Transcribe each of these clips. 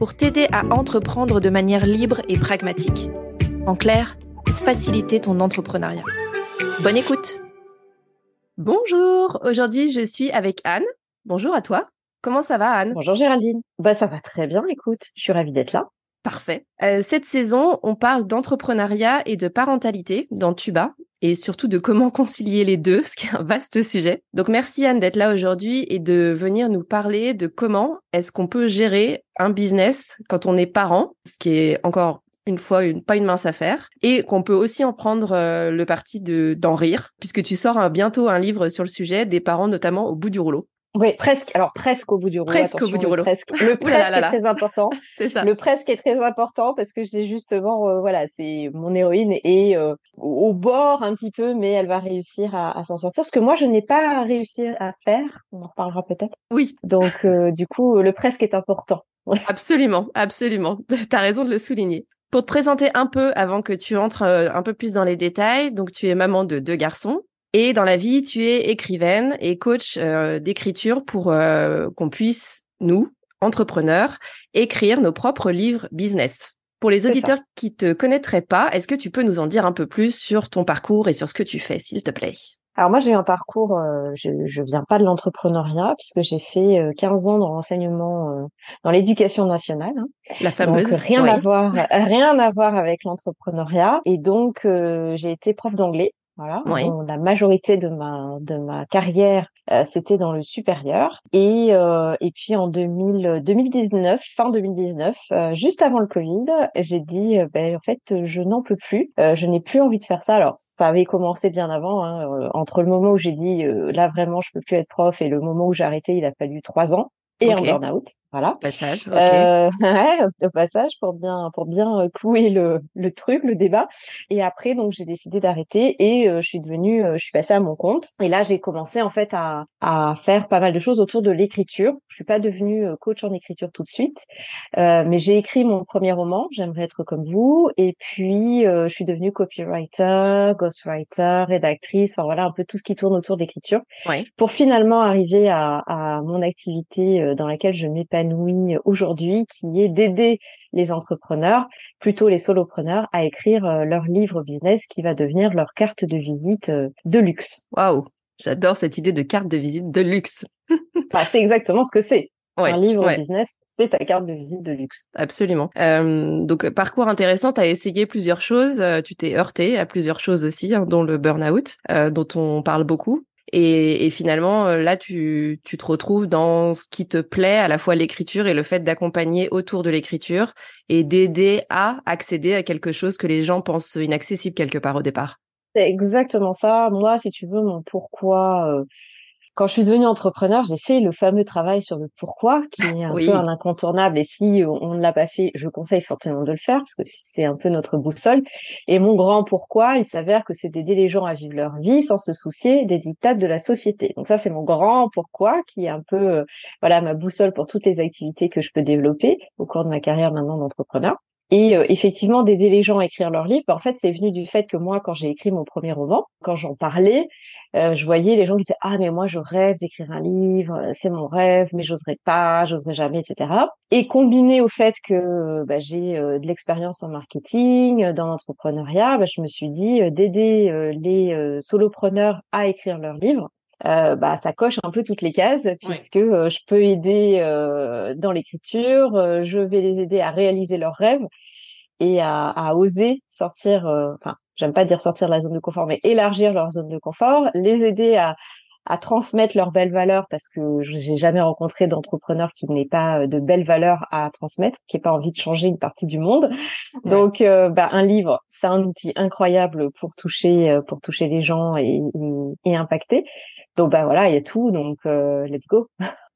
pour t'aider à entreprendre de manière libre et pragmatique. En clair, pour faciliter ton entrepreneuriat. Bonne écoute Bonjour, aujourd'hui je suis avec Anne. Bonjour à toi. Comment ça va Anne? Bonjour Géraldine. Bah ça va très bien, écoute, je suis ravie d'être là. Parfait. Euh, cette saison, on parle d'entrepreneuriat et de parentalité dans Tuba et surtout de comment concilier les deux, ce qui est un vaste sujet. Donc merci Anne d'être là aujourd'hui et de venir nous parler de comment est-ce qu'on peut gérer un business quand on est parent, ce qui est encore une fois une, pas une mince affaire, et qu'on peut aussi en prendre euh, le parti de d'en rire, puisque tu sors bientôt un livre sur le sujet des parents notamment au bout du rouleau. Oui, presque. Alors presque au bout du rouleau. Presque au bout du rouleau. Le presque, le presque est très important. c'est ça. Le presque est très important parce que j'ai justement, euh, voilà, c'est mon héroïne est euh, au bord un petit peu, mais elle va réussir à, à s'en sortir. Ce que moi je n'ai pas réussi à faire. On en reparlera peut-être. Oui. Donc euh, du coup, le presque est important. absolument, absolument. T'as raison de le souligner. Pour te présenter un peu avant que tu entres un peu plus dans les détails, donc tu es maman de deux garçons. Et dans la vie, tu es écrivaine et coach euh, d'écriture pour euh, qu'on puisse, nous, entrepreneurs, écrire nos propres livres business. Pour les auditeurs qui te connaîtraient pas, est-ce que tu peux nous en dire un peu plus sur ton parcours et sur ce que tu fais, s'il te plaît? Alors moi j'ai eu un parcours, euh, je, je viens pas de l'entrepreneuriat puisque j'ai fait 15 ans dans l'enseignement, dans l'éducation nationale. Hein. La fameuse. Donc, rien à voir, rien à voir avec l'entrepreneuriat. Et donc j'ai été prof d'anglais voilà. la majorité de ma de ma carrière, euh, c'était dans le supérieur. Et euh, et puis en 2000, 2019, fin 2019, euh, juste avant le Covid, j'ai dit ben en fait je n'en peux plus, je n'ai plus envie de faire ça. Alors ça avait commencé bien avant. Hein, entre le moment où j'ai dit là vraiment je peux plus être prof et le moment où j'ai arrêté, il a fallu trois ans et en burn-out. Voilà. Passage. Euh, au passage pour bien pour bien euh, clouer le, le truc, le débat. Et après donc j'ai décidé d'arrêter et euh, je suis devenue, euh, je suis passée à mon compte. Et là j'ai commencé en fait à à faire pas mal de choses autour de l'écriture. Je suis pas devenue coach en écriture tout de suite, mais j'ai écrit mon premier roman. J'aimerais être comme vous. Et puis je suis devenue copywriter, ghostwriter, rédactrice. Enfin voilà un peu tout ce qui tourne autour d'écriture. Ouais. Pour finalement arriver à, à mon activité dans laquelle je m'épanouis aujourd'hui, qui est d'aider les entrepreneurs, plutôt les solopreneurs, à écrire euh, leur livre business qui va devenir leur carte de visite euh, de luxe. Waouh, j'adore cette idée de carte de visite de luxe. c'est exactement ce que c'est. un livre business, c'est ta carte de visite de luxe. Absolument. Euh, donc parcours intéressant, tu as essayé plusieurs choses, tu t'es heurté à plusieurs choses aussi, hein, dont le burn-out, dont on parle beaucoup. Et, finalement, euh, là, tu, tu te retrouves dans ce qui te plaît, à la fois l'écriture et le fait d'accompagner autour de l'écriture et d'aider à accéder à quelque chose que les gens pensent inaccessible quelque part au départ. C'est exactement ça. Moi, si tu veux, mon pourquoi euh, quand je suis devenue entrepreneur, j'ai fait le fameux travail sur le pourquoi, qui est un peu un incontournable. Et si on ne l'a pas fait, je conseille fortement de le faire, parce que c'est un peu notre boussole. Et mon grand pourquoi, il s'avère que c'est d'aider les gens à vivre leur vie sans se soucier des dictats de la société. Donc ça, c'est mon grand pourquoi, qui est un peu, euh, voilà, ma boussole pour toutes les activités que je peux développer au cours de ma carrière maintenant d'entrepreneur. Et euh, effectivement, d'aider les gens à écrire leurs livres, en fait, c'est venu du fait que moi, quand j'ai écrit mon premier roman, quand j'en parlais, euh, je voyais les gens qui disaient ah mais moi je rêve d'écrire un livre, euh, c'est mon rêve, mais j'oserais pas, j'oserais jamais, etc. Et combiné au fait que bah, j'ai de l'expérience en marketing, dans l'entrepreneuriat, bah, je me suis dit d'aider les solopreneurs à écrire leurs livres. Euh, bah, ça coche un peu toutes les cases puisque je peux aider euh, dans l'écriture, je vais les aider à réaliser leurs rêves et à, à oser sortir, enfin j'aime pas dire sortir de la zone de confort, mais élargir leur zone de confort, les aider à, à transmettre leurs belles valeurs parce que j'ai jamais rencontré d'entrepreneur qui n'ait pas euh, de belles valeurs à transmettre, qui n'ait pas envie de changer une partie du monde. Donc, euh, bah, un livre, c'est un outil incroyable pour toucher, euh, pour toucher les gens et, et, impacter. Donc, bah voilà, il y a tout. Donc, let's go.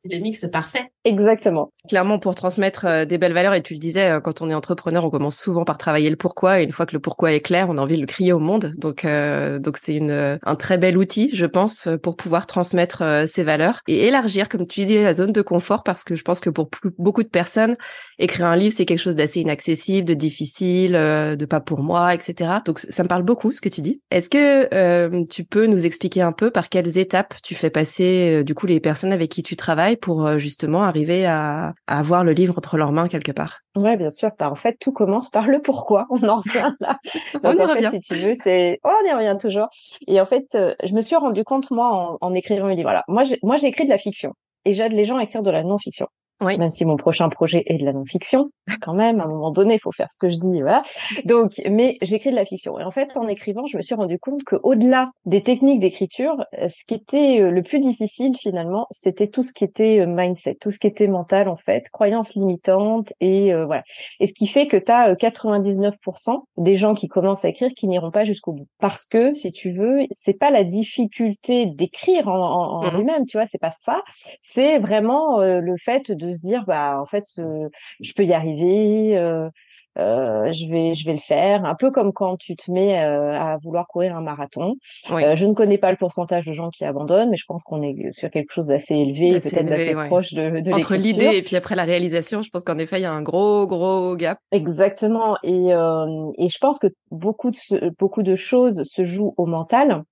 C'est le mix parfait. Exactement. Clairement, pour transmettre euh, des belles valeurs, et tu le disais, euh, quand on est entrepreneur, on commence souvent par travailler le pourquoi, et une fois que le pourquoi est clair, on a envie de le crier au monde. Donc, euh, donc c'est une un très bel outil, je pense, pour pouvoir transmettre ces valeurs et élargir, comme tu dis, la zone de confort, parce que je pense que pour beaucoup de personnes, écrire un livre, c'est quelque chose d'assez inaccessible, de difficile, de pas pour moi, etc. Donc, ça me parle beaucoup ce que tu dis. Est-ce que tu peux nous expliquer un peu par quelles étapes tu fais passer, du coup, les personnes avec qui tu travailles pour justement arriver à, avoir le livre entre leurs mains quelque part. Ouais, bien sûr. Bah, en fait, tout commence par le pourquoi. On en revient là. on y revient. si tu veux, c'est oh, on y revient toujours. Et en fait, euh, je me suis rendu compte moi en, écrivant un livre. Voilà. Moi, moi, j'ai écrit de la fiction et j'aide les gens à écrire de la non-fiction. Oui. Même si mon prochain projet est de la non-fiction, quand même, à un moment donné, il faut faire ce que je dis, voilà. Donc, mais j'écris de la fiction. Et en fait, en écrivant, je me suis rendu compte que au-delà des techniques d'écriture, euh, ce qui était euh, le plus difficile finalement, c'était tout ce qui était euh, mindset, tout ce qui était mental en fait, croyances limitantes et voilà. Et ce qui fait que tu as 99% des gens qui commencent à écrire qui n'iront pas jusqu'au bout. Parce que, si tu veux, c'est pas la difficulté d'écrire en, en, en mmh lui-même, tu vois, c'est pas ça. C'est vraiment le fait de de se dire bah en fait je peux y arriver euh, euh, je vais je vais le faire. Un peu comme quand tu te mets euh, à vouloir courir un marathon. Je ne connais pas le pourcentage de gens qui abandonnent mais je pense qu'on est sur quelque chose d'assez élevé peut-être d'assez proche de, de entre l'idée et puis après la réalisation je pense qu'en effet il y a un gros gros gap. Exactement. Et et je pense que beaucoup de beaucoup de choses se jouent au mental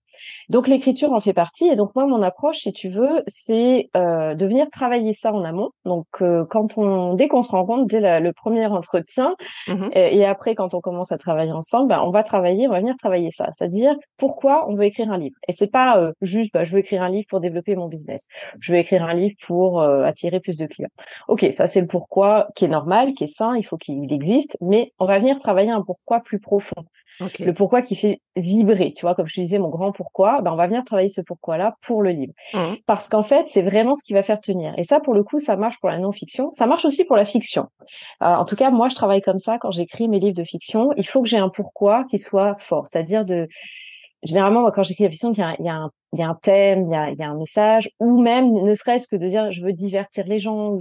donc l'écriture en fait partie. Et donc moi, mon approche, si tu veux, c'est euh, de venir travailler ça en amont. Donc euh, quand on, dès qu'on se rencontre, dès le premier entretien, mmh et, après quand on commence à travailler ensemble, ben, on va travailler, on va venir travailler ça. C'est-à-dire pourquoi on veut écrire un livre? Et c'est pas euh, juste, bah, je veux écrire un livre pour développer mon business. Je veux écrire un livre pour euh, attirer plus de clients. Ok, ça c'est le pourquoi qui est normal, qui est sain, il faut qu'il existe, mais on va venir travailler un pourquoi plus profond. Le pourquoi qui fait vibrer, tu vois, comme je te disais, mon grand pourquoi, ben on va venir travailler ce pourquoi-là pour le livre. Mmh. Parce qu'en fait, c'est vraiment ce qui va faire tenir. Et ça, pour le coup, ça marche pour la non-fiction. Ça marche aussi pour la fiction. Euh, en tout cas, moi, je travaille comme ça quand j'écris mes livres de fiction. Il faut que j'ai un pourquoi qui soit fort. C'est-à-dire de, généralement, quand j'écris la fiction, il y a, il y a un il y a un thème, il y a, il y a un message, ou même ne serait-ce que de dire je veux divertir les gens,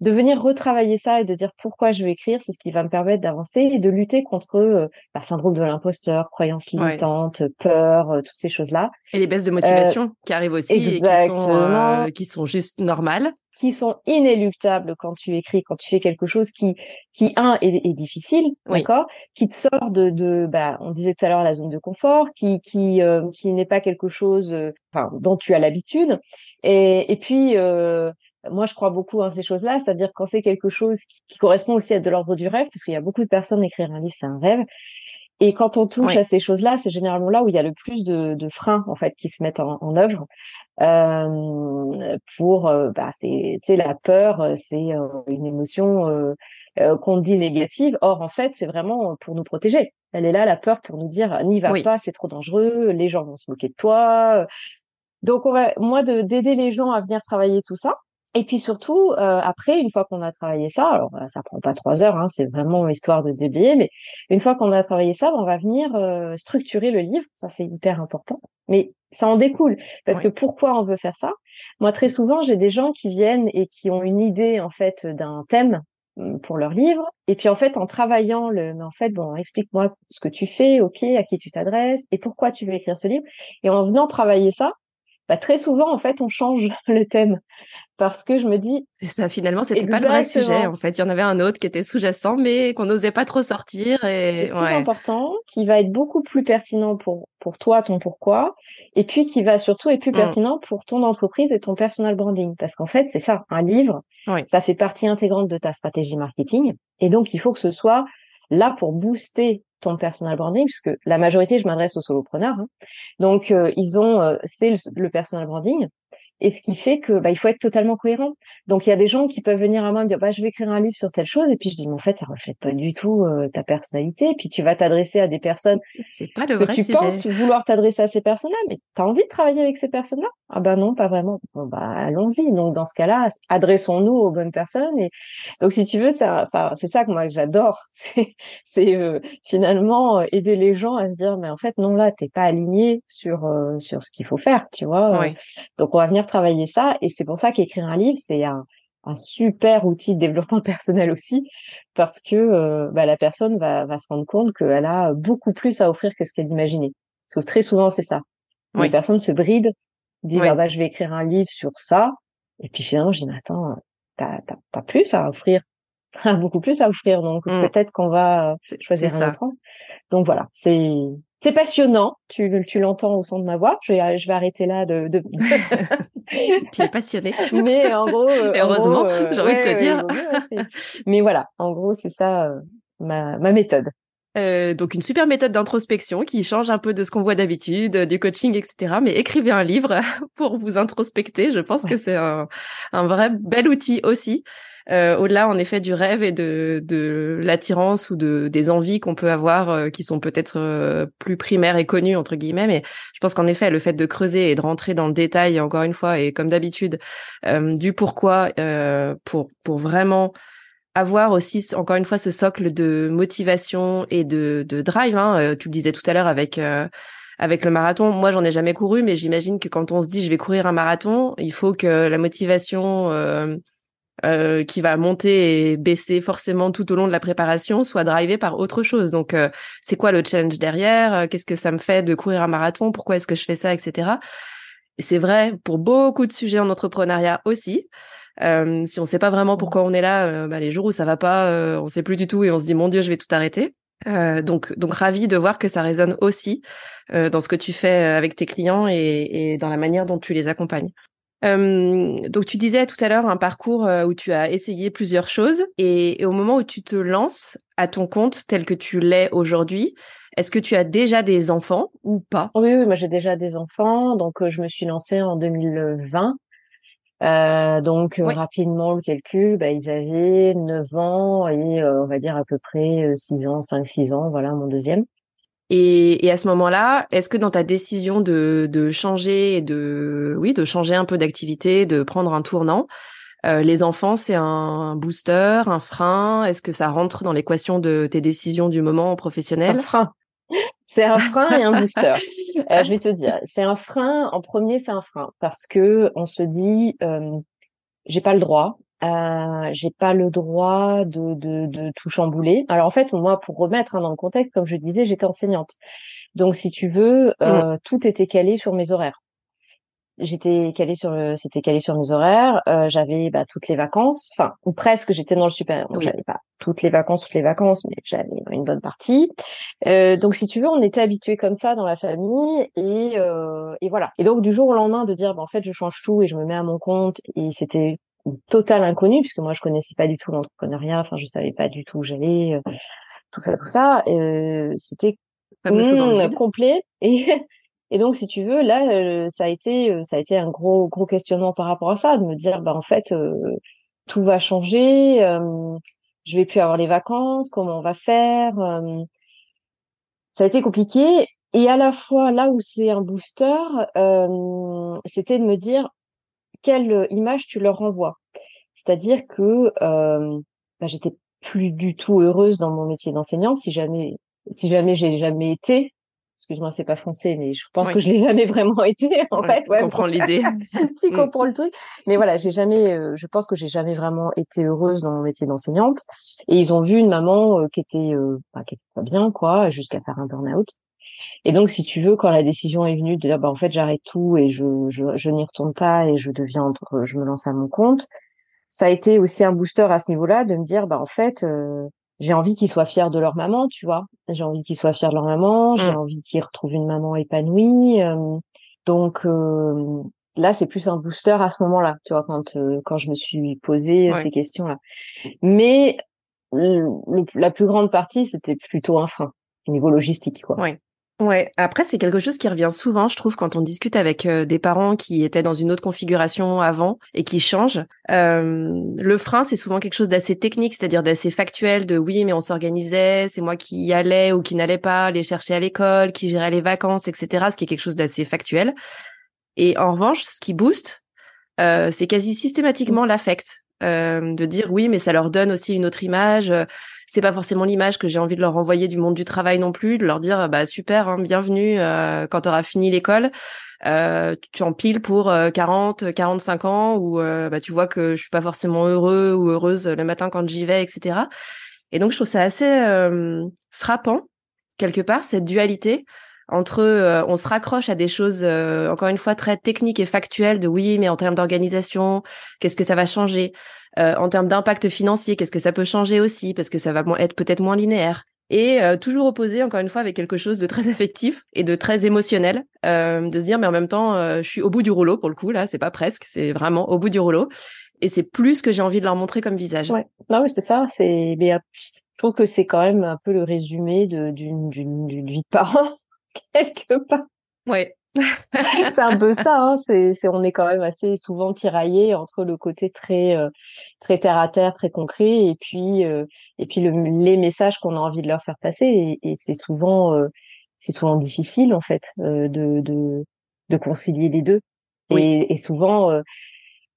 de venir retravailler ça et de dire pourquoi je veux écrire, c'est ce qui va me permettre d'avancer et de lutter contre euh, bah, syndrome de l'imposteur, croyances limitantes, peur, euh, toutes ces choses-là. Et les baisses de motivation euh, qui arrivent aussi et qui sont, euh, qui sont juste normales qui sont inéluctables quand tu écris, quand tu fais quelque chose qui, qui un est, est difficile, d'accord, qui te sort de, de, bah, on disait tout à l'heure la zone de confort, qui, qui, euh, qui n'est pas quelque chose, euh, enfin, dont tu as l'habitude, et, et puis. Euh, moi, je crois beaucoup en ces choses-là, c'est-à-dire quand c'est quelque chose qui, qui, correspond aussi à de l'ordre du rêve, parce qu'il y a beaucoup de personnes écrire un livre, c'est un rêve. Et quand on touche à ces choses-là, c'est généralement là où il y a le plus de, de freins en fait qui se mettent en, en œuvre. Euh, pour, bah, c'est, la peur, c'est une émotion qu'on dit négative. Or, en fait, c'est vraiment pour nous protéger. Elle est là, la peur, pour nous dire n'y va pas, c'est trop dangereux, les gens vont se moquer de toi. Donc, on va, moi, de, d'aider les gens à venir travailler tout ça. Et puis surtout, euh, après, une fois qu'on a travaillé ça, alors ça prend pas trois heures, hein, c'est vraiment histoire de déblayer, mais une fois qu'on a travaillé ça, on va venir euh, structurer le livre. Ça, c'est hyper important. Mais ça en découle. Parce que pourquoi on veut faire ça? Moi, très souvent, j'ai des gens qui viennent et qui ont une idée, en fait, d'un thème hum, pour leur livre. Et puis, en fait, en travaillant le, mais en fait, bon, explique-moi ce que tu fais, ok, à qui tu t'adresses et pourquoi tu veux écrire ce livre. Et en venant travailler ça, bah, très souvent, en fait, on change le thème parce que je me dis. C'est ça, finalement, c'était pas le vrai sujet. En fait, il y en avait un autre qui était sous-jacent, mais qu'on n'osait pas trop sortir. Et plus important, qui va être beaucoup plus pertinent pour pour toi, ton pourquoi, et puis qui va surtout être plus mmh. pertinent pour ton entreprise et ton personal branding. Parce qu'en fait, c'est ça, un livre, ça fait partie intégrante de ta stratégie marketing, et donc il faut que ce soit là pour booster ton personal branding, puisque la majorité, je m'adresse aux solopreneurs. Hein. Donc, euh, ils ont, euh, c'est le, le, personal branding. Et ce qui fait que bah, il faut être totalement cohérent. Donc il y a des gens qui peuvent venir à moi et me dire bah je vais écrire un livre sur telle chose et puis je dis mais en fait ça reflète pas du tout euh, ta personnalité et puis tu vas t'adresser à des personnes c'est pas le vrai que tu penses vouloir t'adresser à ces personnes-là mais tu as envie de travailler avec ces personnes-là? Ah ben non, pas vraiment. Bon bah allons-y. Donc dans ce cas-là, adressons-nous aux bonnes personnes et donc si tu veux ça enfin c'est ça que moi j'adore, c'est c'est euh, finalement euh, aider les gens à se dire mais en fait non là t'es pas aligné sur sur ce qu'il faut faire, tu vois. Donc on va venir travailler ça. Et c'est pour ça qu'écrire un livre, c'est un, un super outil de développement personnel aussi, parce que bah, la personne va, va se rendre compte qu'elle a beaucoup plus à offrir que ce qu'elle imaginait. Parce que très souvent, c'est ça. Les personnes se brident, disent ah bah je vais écrire un livre sur ça, et puis finalement, je dis mais attends, t'as as, plus à offrir, beaucoup plus à offrir, donc mmh. peut-être qu'on va choisir un autre. Donc voilà, c'est c'est passionnant. Tu, tu l'entends au son de ma voix. Je vais, je vais arrêter là de. de... tu es passionné. Mais en gros. Euh, heureusement, euh, j'ai envie de te dire. Mais voilà, en gros, c'est ça euh, ma, ma méthode. Euh, donc une super méthode d'introspection qui change un peu de ce qu'on voit d'habitude, du coaching, etc. Mais écrivez un livre pour vous introspecter. Je pense que c'est un, un, vrai bel outil aussi. Euh, au-delà en effet du rêve et de, de l'attirance ou de des envies qu'on peut avoir euh, qui sont peut-être euh, plus primaires et connues entre guillemets mais je pense qu'en effet le fait de creuser et de rentrer dans le détail encore une fois et comme d'habitude du pourquoi pour pour vraiment avoir aussi encore une fois ce socle de motivation et de, de drive. Hein. Euh, tu le disais tout à l'heure avec euh, avec le marathon. Moi, j'en ai jamais couru, mais j'imagine que quand on se dit je vais courir un marathon, il faut que la motivation euh, euh qui va monter et baisser forcément tout au long de la préparation soit drivée par autre chose. Donc, c'est quoi le challenge derrière? Qu'est-ce que ça me fait de courir un marathon? Pourquoi est-ce que je fais ça, etc. c'est vrai pour beaucoup de sujets en entrepreneuriat aussi. Euh, si on sait pas vraiment pourquoi on est là, euh, bah, les jours où ça va pas, euh, on sait plus du tout et on se dit mon Dieu, je vais tout arrêter. Euh, donc, donc ravi de voir que ça résonne aussi dans ce que tu fais avec tes clients et, et dans la manière dont tu les accompagnes. Donc tu disais tout à l'heure un parcours où tu as essayé plusieurs choses et, et, au moment où tu te lances à ton compte tel que tu l'es aujourd'hui, est-ce que tu as déjà des enfants ou pas? Oui, oui, moi j'ai déjà des enfants. Donc je me suis lancée en 2020 euh, donc rapidement le calcul, bah, ils avaient 9 ans et euh, on va dire à peu près 6 euh, ans, 5-6 ans, voilà mon deuxième. Et, et à ce moment-là, est-ce que dans ta décision de, de changer, de oui, de changer un peu d'activité, de prendre un tournant, euh, les enfants, c'est un booster, un frein? Est-ce que ça rentre dans l'équation de tes décisions du moment professionnel? Un frein. C'est un frein et un booster. Euh, je vais te dire, c'est un frein. En premier, c'est un frein parce que on se dit, euh, j'ai pas le droit. Euh, j'ai pas le droit de, de, de, tout chambouler. Alors en fait, moi, pour remettre hein, dans le contexte, comme je disais, j'étais enseignante. Donc, si tu veux, euh, mmh. tout était calé sur mes horaires j'étais calée sur c'était calé sur mes horaires. Euh, j'avais bah, toutes les vacances, enfin ou presque. J'étais dans le supérieur, donc j'avais pas toutes les vacances, toutes les vacances, mais j'avais une bonne partie. Euh, donc si tu veux, on était habitués comme ça dans la famille et euh, et voilà. Et donc du jour au lendemain de dire, bah, en fait, je change tout et je me mets à mon compte et c'était total inconnu puisque moi je connaissais pas du tout l'entrepreneuriat. Enfin, je savais pas du tout où j'allais, euh, tout ça, tout ça. Euh, c'était mmh, complet et Et donc, si tu veux, là, euh, ça a été, euh, ça a été un gros, gros questionnement par rapport à ça, de me dire, bah en fait, euh, tout va changer, je vais plus avoir les vacances, comment on va faire Ça a été compliqué. Et à la fois, là où c'est un booster, c'était de me dire quelle image tu leur renvoies. C'est-à-dire que bah, j'étais plus du tout heureuse dans mon métier d'enseignant, si jamais, si jamais j'ai jamais été excuse-moi, c'est pas français, mais je pense que je l'ai jamais vraiment été, en fait. Ouais, comprends l'idée. tu mm. comprends le truc. Mais voilà, j'ai jamais, euh, je pense que j'ai jamais vraiment été heureuse dans mon métier d'enseignante. Et ils ont vu une maman euh, qui était, euh, bah, qui était pas bien, quoi, jusqu'à faire un burn-out. Et donc, si tu veux, quand la décision est venue de dire, bah, en fait, j'arrête tout et je, je, je n'y retourne pas et je deviens, je me lance à mon compte, ça a été aussi un booster à ce niveau-là de me dire, bah, en fait, j'ai envie qu'ils soient fiers de leur maman, tu vois. J'ai envie qu'ils soient fiers de leur maman, j'ai mmh. envie qu'ils retrouvent une maman épanouie. Euh, donc euh, là, c'est plus un booster à ce moment-là, tu vois, quand euh, quand je me suis posé ces questions-là. Mais la plus grande partie, c'était plutôt un frein au niveau logistique, quoi. Oui. Ouais, après c'est quelque chose qui revient souvent, je trouve, quand on discute avec euh, des parents qui étaient dans une autre configuration avant et qui changent. Le frein, c'est souvent quelque chose d'assez technique, c'est-à-dire d'assez factuel, de oui, mais on s'organisait, c'est moi qui y allais ou qui n'allais pas, les chercher à l'école, qui gérait les vacances, etc. Ce qui est quelque chose d'assez factuel. Et en revanche, ce qui booste, euh, c'est quasi systématiquement l'affect. De dire oui, mais ça leur donne aussi une autre image. C'est pas forcément l'image que j'ai envie de leur envoyer du monde du travail non plus, de leur dire bah super, hein, bienvenue quand tu auras fini l'école. Euh, tu empiles pour 40, 45 ans où bah, tu vois que je suis pas forcément heureux ou heureuse le matin quand j'y vais, etc. Et donc je trouve ça assez frappant quelque part cette dualité entre euh, on se raccroche à des choses euh, encore une fois très techniques et factuelles de oui mais en termes d'organisation qu'est-ce que ça va changer? Euh, en termes d'impact financier qu'est-ce que ça peut changer aussi? Parce que ça va être peut-être moins linéaire. Et toujours opposé encore une fois avec quelque chose de très affectif et de très émotionnel de se dire mais en même temps je suis au bout du rouleau pour le coup là c'est pas presque c'est vraiment au bout du rouleau. Et c'est plus que j'ai envie de leur montrer comme visage. Ouais. Non oui c'est ça c'est je trouve que c'est quand même un peu le résumé d'une vie de parent quelque part. Ouais. c'est un peu ça. Hein. C'est, c'est, on est quand même assez souvent tiraillé entre le côté très, euh, très terre à terre, très concret, et puis, euh, et puis le, les messages qu'on a envie de leur faire passer. Et, et c'est souvent, euh, c'est souvent difficile en fait de, de, de concilier les deux. Et, et, souvent,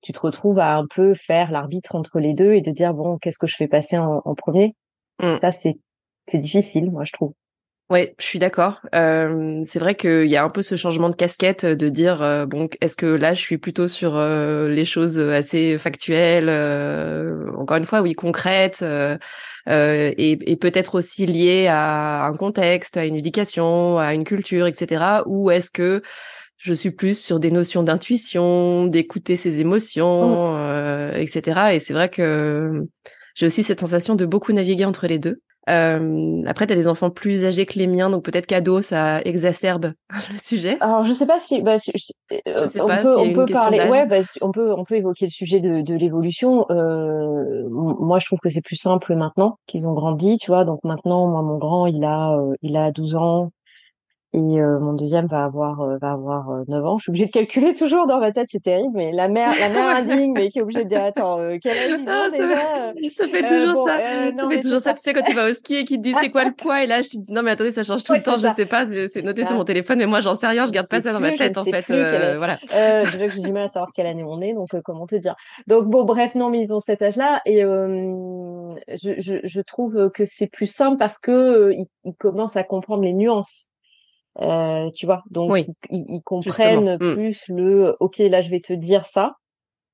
tu te retrouves à un peu faire l'arbitre entre les deux et de dire bon, qu'est-ce que je fais passer en, en premier? Mmh. Ça, c'est, c'est difficile, moi, je trouve. Ouais, je suis d'accord. Euh, c'est vrai qu'il y a un peu ce changement de casquette de dire euh, bon, est-ce que là je suis plutôt sur euh, les choses assez factuelles, euh, encore une fois, oui, concrètes, et, et peut-être aussi liées à un contexte, à une éducation, à une culture, etc. Ou est-ce que je suis plus sur des notions d'intuition, d'écouter ses émotions, mmh. etc. Et c'est vrai que j'ai aussi cette sensation de beaucoup naviguer entre les deux. Euh, après, tu as des enfants plus âgés que les miens, donc peut-être qu'ado, ça exacerbe le sujet. Alors, je sais pas si, bah, je, euh, sais on pas peut, on peut parler, ouais, bah, on peut, on peut évoquer le sujet de, de l'évolution. Euh, moi, je trouve que c'est plus simple maintenant qu'ils ont grandi, tu vois. Donc maintenant, moi, mon grand, il a, euh, il a 12 ans, et euh, mon deuxième va avoir euh, va avoir 9 euh, ans. Je suis obligée de calculer toujours dans ma tête, c'est terrible, mais la mère la mère indigne, mais qui est obligée de dire attends quel âge ils ont déjà Ça fait toujours ça. ça fait toujours ça. Tu sais quand tu vas au ski et qu'ils te disent c'est quoi le poids et là je te dis non mais attendez ça change tout le temps, je sais pas, c'est noté sur mon téléphone, mais moi j'en sais rien, je garde pas ça dans ma tête en fait. voilà. déjà que j'ai du mal à savoir quelle année on est, donc comment te dire. Donc bon bref non mais ils ont cet âge-là et je, je, je trouve que c'est plus simple parce que ils commencent à comprendre les nuances. Euh, tu vois, donc ils, comprennent mmh. plus le OK, là je vais te dire ça,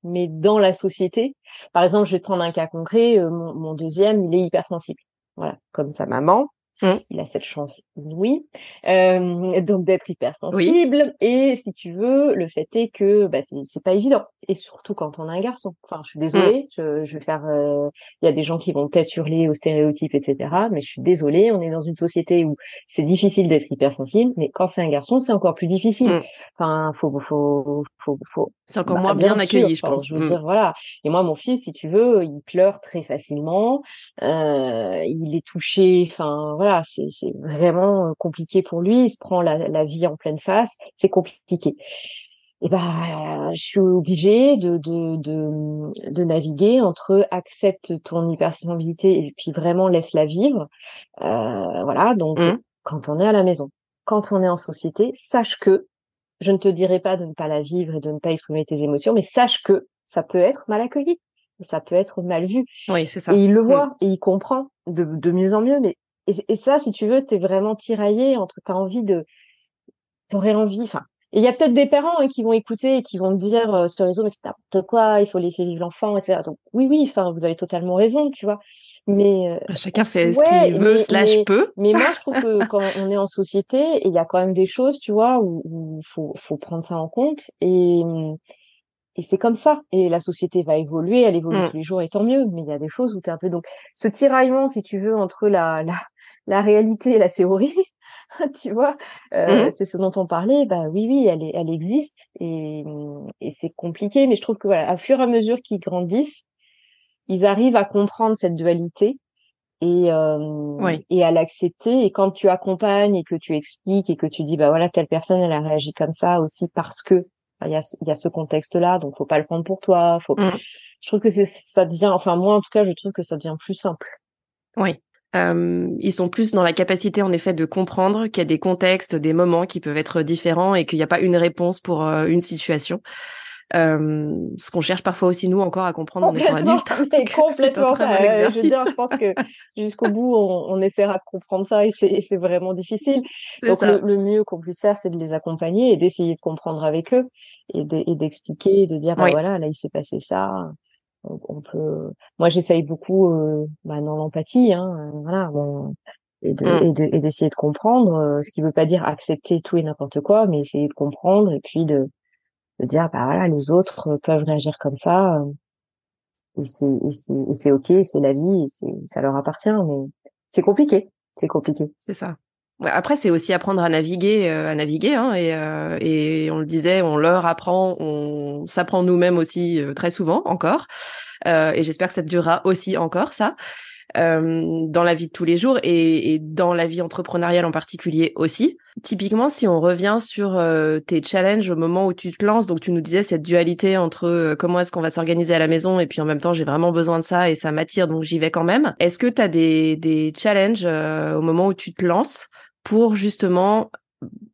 mais dans la société. Par exemple, je vais te prendre un cas concret. Euh, mon, mon, deuxième, il est hypersensible. Voilà, comme sa maman. Mmh. Il a cette chance inouïe, euh, donc d'être hypersensible. Et si tu veux, le fait est que bah, c'est pas évident. Et surtout quand on a un garçon. Enfin, je suis désolée, mmh. je, vais faire. Euh, il y a des gens qui vont peut-être hurler aux stéréotypes, etc. Mais je suis désolée. On est dans une société où c'est difficile d'être hypersensible, mais quand c'est un garçon, c'est encore plus difficile. Mmh. Enfin, faut, faut, faut, faut. C'est encore bah, moins bien, accueilli, je pense. Je veux dire, voilà. Et moi, mon fils, si tu veux, il pleure très facilement. Euh, il est touché. Enfin, voilà c'est vraiment euh, compliqué pour lui. Il se prend la, vie en pleine face. C'est compliqué. Et ben, je suis obligée de, de, de, de, naviguer entre accepte ton hypersensibilité et puis vraiment laisse-la vivre. Euh, voilà, donc mmh. quand on est à la maison, quand on est en société, sache que je ne te dirai pas de ne pas la vivre et de ne pas exprimer tes émotions, mais sache que ça peut être mal accueilli, ça peut être mal vu. Oui, c'est ça. Et il le mmh. voit et il comprend de, de mieux en mieux, mais et, ça, si tu veux, c'était vraiment tiraillé entre t'as envie de, t'aurais envie, enfin, il y a peut-être des parents hein, qui vont écouter et qui vont dire euh, sur les réseau, mais c'est n'importe quoi, il faut laisser vivre l'enfant, etc. Donc oui, oui, enfin, vous avez totalement raison, tu vois. Mais euh, bah, chacun fait ce qu'il veut, slash peut. Mais moi, je trouve que quand on est en société, il y a quand même des choses, tu vois, où il faut, faut prendre ça en compte et et c'est comme ça. Et la société va évoluer, elle évolue mmh. tous les jours et tant mieux. Mais il y a des choses où tu es un peu donc ce tiraillement, si tu veux, entre la la la réalité et la théorie, tu vois, euh, mmh c'est ce dont on parlait. Bah oui, oui, elle, est, elle existe et, et c'est compliqué, mais je trouve que voilà, à fur et à mesure qu'ils grandissent, ils arrivent à comprendre cette dualité et euh, et à l'accepter. Et quand tu accompagnes et que tu expliques et que tu dis bah voilà telle personne elle a réagi comme ça aussi parce que il y a il y a ce contexte là, donc faut pas le prendre pour toi. Faut. Mmh. Je trouve que c'est ça devient, enfin moi en tout cas, je trouve que ça devient plus simple. Oui. Euh, ils sont plus dans la capacité, en effet, de comprendre qu'il y a des contextes, des moments qui peuvent être différents et qu'il n'y a pas une réponse pour euh, une situation. ce qu'on cherche parfois aussi nous encore à comprendre en étant adulte. complètement. je, pense que jusqu'au bout, on, essaiera de comprendre ça et c'est vraiment difficile. Donc le, mieux qu'on puisse faire, c'est de les accompagner et d'essayer de comprendre avec eux et d'expliquer, de, dire bah voilà, là il s'est passé ça. On, peut. Moi, j'essaye beaucoup euh, bah, dans l'empathie, hein, voilà, bon, et mmh. de et d'essayer de, comprendre. Euh, ce qui veut pas dire accepter tout et n'importe quoi, mais essayer de comprendre et puis de de dire bah voilà les autres peuvent réagir comme ça euh, et c'est et c'est ok c'est la vie et c'est ça leur appartient mais c'est compliqué c'est compliqué c'est ça après c'est aussi apprendre à naviguer euh, à naviguer hein, et euh, et on le disait on leur apprend on s'apprend nous-mêmes aussi très souvent encore et j'espère que ça durera aussi encore ça euh, dans la vie de tous les jours et, et, dans la vie entrepreneuriale en particulier aussi. Typiquement, si on revient sur euh, tes challenges au moment où tu te lances, donc tu nous disais cette dualité entre euh, comment est-ce qu'on va s'organiser à la maison et puis en même temps j'ai vraiment besoin de ça et ça m'attire donc j'y vais quand même. Est-ce que tu as des, des challenges au moment où tu te lances pour justement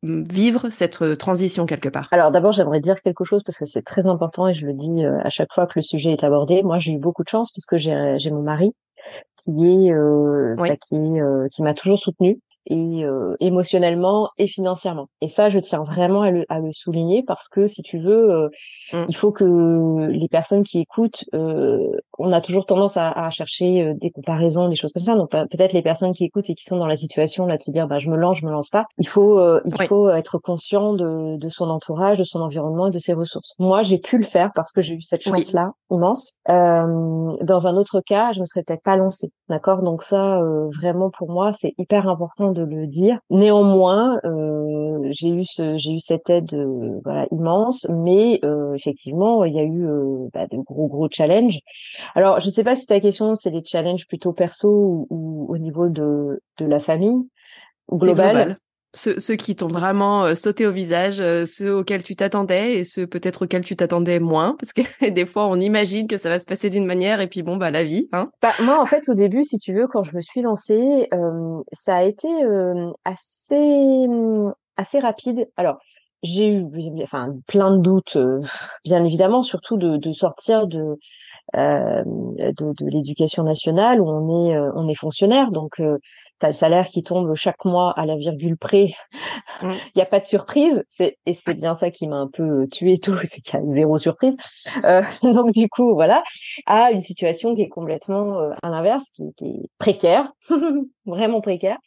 vivre cette transition quelque part. Alors d'abord, j'aimerais dire quelque chose parce que c'est très important et je le dis à chaque fois que le sujet est abordé. Moi, j'ai eu beaucoup de chance puisque j'ai mon mari qui est euh, bah, qui euh, qui m'a toujours soutenue et euh, émotionnellement et financièrement. Et ça, je tiens vraiment à le, à le souligner parce que si tu veux, euh, mmh. il faut que les personnes qui écoutent, euh, on a toujours tendance à, à chercher euh, des comparaisons, des choses comme ça. Donc peut-être les personnes qui écoutent et qui sont dans la situation là de se dire, bah je me lance, je me lance pas. Il faut, il faut être conscient de, de son entourage, de son environnement et de ses ressources. Moi, j'ai pu le faire parce que j'ai eu cette chance là immense. dans un autre cas, je ne serais peut-être pas lancée, d'accord? Donc ça, vraiment pour moi, c'est hyper important de le dire. Néanmoins, euh, j'ai eu ce, j'ai eu cette aide euh, voilà, immense, mais euh, effectivement, il y a eu bah, de gros gros challenges. Alors, je ne sais pas si ta question c'est des challenges plutôt perso ou, au niveau de de la famille ou global. Ceux, qui t'ont vraiment euh, sauté au visage, euh, ceux auxquels tu t'attendais et ceux peut-être auxquels tu t'attendais moins, parce que des fois on imagine que ça va se passer d'une manière et puis bon bah la vie. Hein. Bah, moi en fait au début, si tu veux, quand je me suis lancée, euh, ça a été assez assez rapide. Alors j'ai eu enfin plein de doutes, bien évidemment, surtout de, de sortir de de, de l'éducation nationale où on est on est fonctionnaire donc tu as le salaire qui tombe chaque mois à la virgule près. Il n'y a pas de surprise. C'est, et c'est bien ça qui m'a un peu tué tout, c'est qu'il y a zéro surprise. Euh, donc du coup, voilà, à une situation qui est complètement euh, à l'inverse, qui, qui, est précaire, vraiment précaire.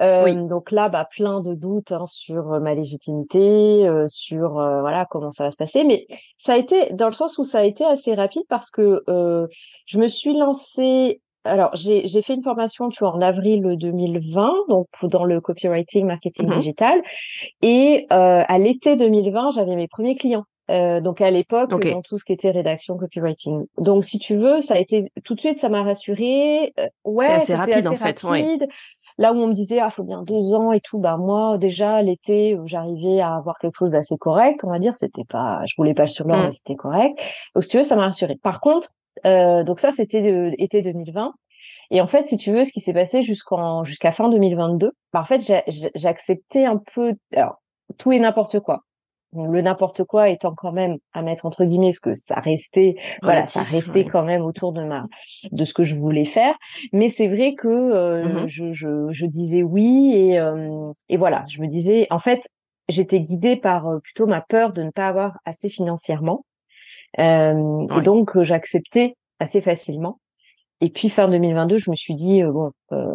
Euh, Donc là, bah, plein de doutes hein, sur ma légitimité, euh, sur euh, voilà comment ça va se passer. Mais ça a été dans le sens où ça a été assez rapide parce que je me suis lancée alors, j'ai fait une formation tu vois, en avril 2020, donc dans le copywriting, marketing mmh digital. Et euh, à l'été 2020, j'avais mes premiers clients. Euh, donc à l'époque, dans tout ce qui était rédaction, copywriting. Donc si tu veux, ça a été tout de suite, ça m'a rassurée. Euh, ouais, c'est assez rapide en fait. Là où on me disait ah faut bien deux ans et tout, bah moi déjà l'été euh, j'arrivais à avoir quelque chose d'assez correct, on va dire. C'était pas, je voulais pas sur l'or, mmh. mais c'était correct. Donc si tu veux, ça m'a rassurée. Par contre, euh, donc ça, c'était été 2020. Et en fait, si tu veux, ce qui s'est passé jusqu'en jusqu'à fin 2022, bah en fait, j'ai accepté un peu, alors tout et n'importe quoi. Le n'importe quoi étant quand même à mettre entre guillemets, parce que ça restait, voilà, ça restait quand même autour de ma, de ce que je voulais faire. Mais c'est vrai que euh, mmh je, je, je, disais oui et euh, et voilà, je me disais, en fait, j'étais guidée par euh, plutôt ma peur de ne pas avoir assez financièrement. Euh, Et donc, euh, j'acceptais assez facilement. Et puis fin 2022, je me suis dit euh, bon, euh,